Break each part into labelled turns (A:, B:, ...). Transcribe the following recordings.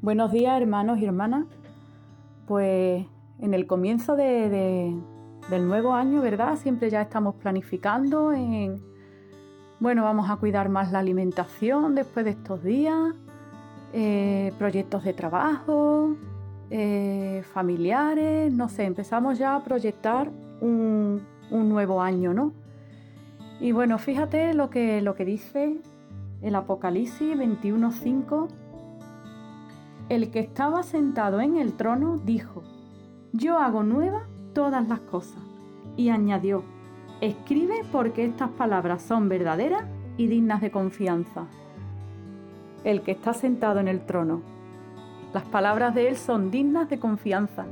A: Buenos días hermanos y hermanas. Pues en el comienzo del nuevo año, ¿verdad? Siempre ya estamos planificando en, bueno, vamos a cuidar más la alimentación después de estos días, eh, proyectos de trabajo, eh, familiares, no sé, empezamos ya a proyectar un, un nuevo año, ¿no? Y bueno, fíjate lo que, lo que dice el Apocalipsis 21.5 el que estaba sentado en el trono dijo, Yo hago nueva todas las cosas. Y añadió, Escribe porque estas palabras son verdaderas y dignas de confianza. El que está sentado en el trono. Las palabras de él son dignas de confianza.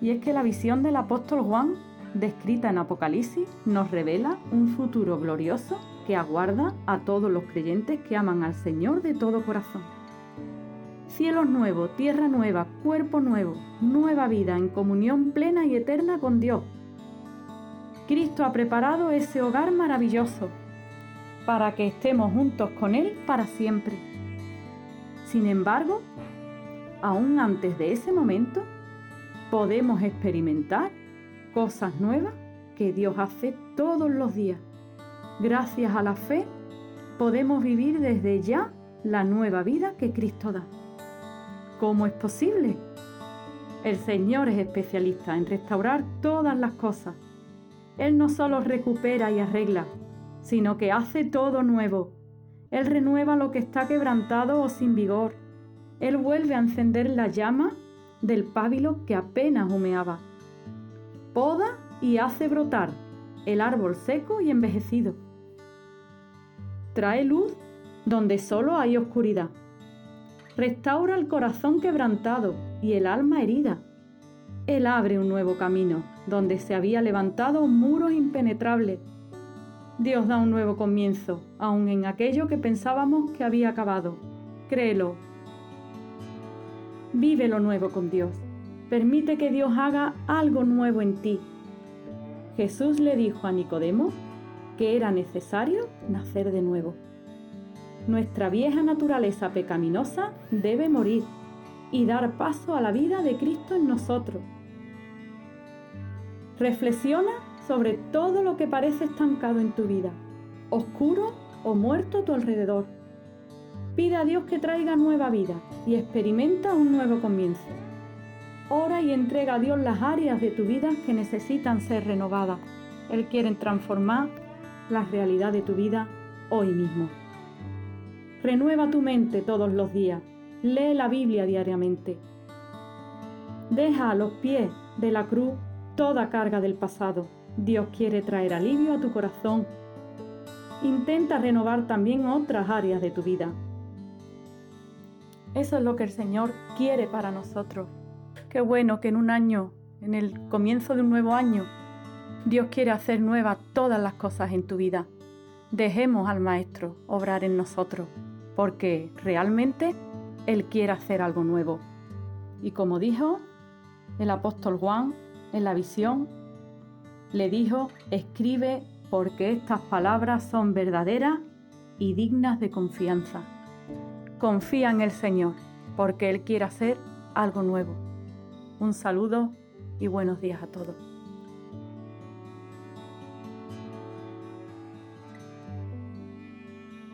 A: Y es que la visión del apóstol Juan, descrita en Apocalipsis, nos revela un futuro glorioso que aguarda a todos los creyentes que aman al Señor de todo corazón cielos nuevos, tierra nueva, cuerpo nuevo, nueva vida en comunión plena y eterna con Dios. Cristo ha preparado ese hogar maravilloso para que estemos juntos con Él para siempre. Sin embargo, aún antes de ese momento, podemos experimentar cosas nuevas que Dios hace todos los días. Gracias a la fe, podemos vivir desde ya la nueva vida que Cristo da. ¿Cómo es posible? El Señor es especialista en restaurar todas las cosas. Él no solo recupera y arregla, sino que hace todo nuevo. Él renueva lo que está quebrantado o sin vigor. Él vuelve a encender la llama del pábilo que apenas humeaba. Poda y hace brotar el árbol seco y envejecido. Trae luz donde solo hay oscuridad restaura el corazón quebrantado y el alma herida. Él abre un nuevo camino, donde se había levantado un muro impenetrable. Dios da un nuevo comienzo, aun en aquello que pensábamos que había acabado. Créelo. Vive lo nuevo con Dios. Permite que Dios haga algo nuevo en ti. Jesús le dijo a Nicodemo que era necesario nacer de nuevo. Nuestra vieja naturaleza pecaminosa debe morir y dar paso a la vida de Cristo en nosotros. Reflexiona sobre todo lo que parece estancado en tu vida, oscuro o muerto a tu alrededor. Pide a Dios que traiga nueva vida y experimenta un nuevo comienzo. Ora y entrega a Dios las áreas de tu vida que necesitan ser renovadas. Él quiere transformar la realidad de tu vida hoy mismo. Renueva tu mente todos los días. Lee la Biblia diariamente. Deja a los pies de la cruz toda carga del pasado. Dios quiere traer alivio a tu corazón. Intenta renovar también otras áreas de tu vida. Eso es lo que el Señor quiere para nosotros. Qué bueno que en un año, en el comienzo de un nuevo año, Dios quiere hacer nuevas todas las cosas en tu vida. Dejemos al Maestro obrar en nosotros porque realmente Él quiere hacer algo nuevo. Y como dijo el apóstol Juan en la visión, le dijo, escribe porque estas palabras son verdaderas y dignas de confianza. Confía en el Señor, porque Él quiere hacer algo nuevo. Un saludo y buenos días a todos.